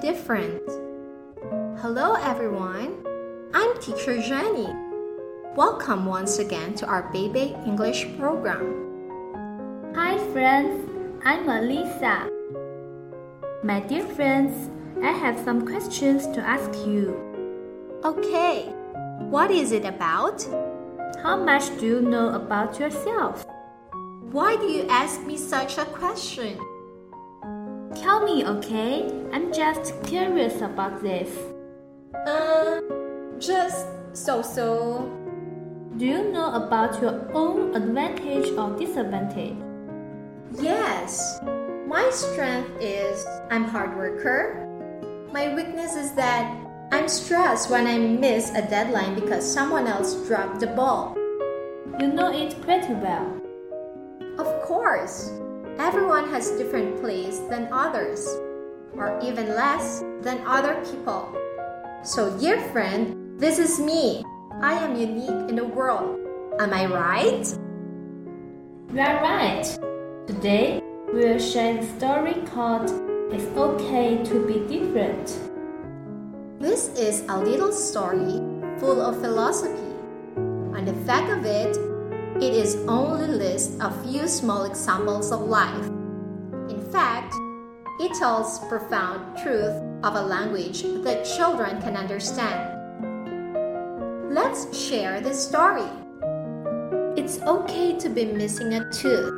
different. Hello, everyone. I'm teacher Jenny. Welcome once again to our Baby English program. Hi, friends. I'm Alisa. My dear friends, I have some questions to ask you. Okay, what is it about? How much do you know about yourself? Why do you ask me such a question? Tell me, okay? I'm just curious about this. Uh, just so so. Do you know about your own advantage or disadvantage? Yes. My strength is I'm hard worker. My weakness is that I'm stressed when I miss a deadline because someone else dropped the ball. You know it pretty well. Of course, everyone has different plays than others, or even less than other people. So, dear friend, this is me. I am unique in the world. Am I right? You are right. Today, we will share a story called It's Okay to Be Different. This is a little story full of philosophy. And the fact of it, it is only lists a few small examples of life. In fact, it tells profound truth of a language that children can understand. Let's share this story. It's okay to be missing a tooth,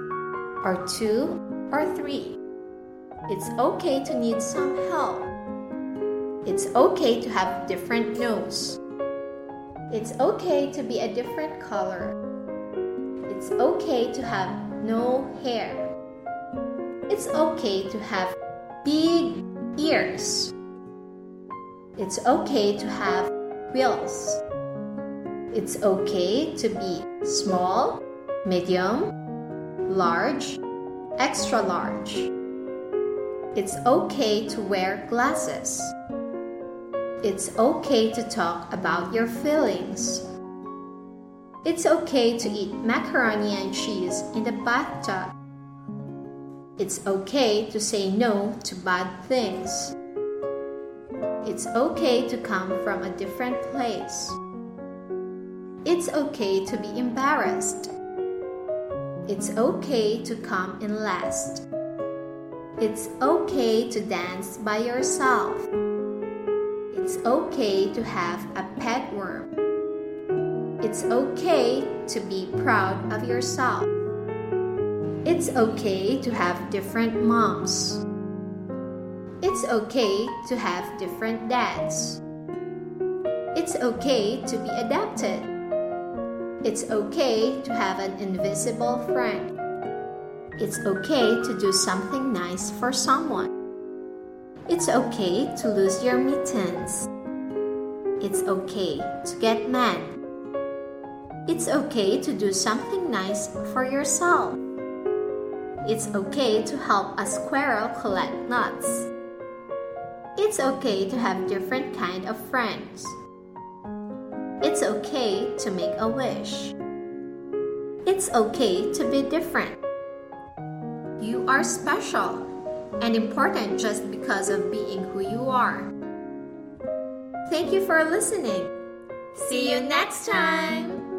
or two, or three. It's okay to need some help. It's okay to have different nose. It's okay to be a different color. It's okay to have no hair. It's okay to have big ears. It's okay to have wheels. It's okay to be small, medium, large, extra large. It's okay to wear glasses. It's okay to talk about your feelings. It's okay to eat macaroni and cheese in the bathtub. It's okay to say no to bad things. It's okay to come from a different place. It's okay to be embarrassed. It's okay to come in last. It's okay to dance by yourself. It's okay to have a pet worm. It's okay to be proud of yourself. It's okay to have different moms. It's okay to have different dads. It's okay to be adapted. It's okay to have an invisible friend. It's okay to do something nice for someone. It's okay to lose your mittens. It's okay to get mad. It's okay to do something nice for yourself. It's okay to help a squirrel collect nuts. It's okay to have different kind of friends. It's okay to make a wish. It's okay to be different. You are special and important just because of being who you are. Thank you for listening. See you next time.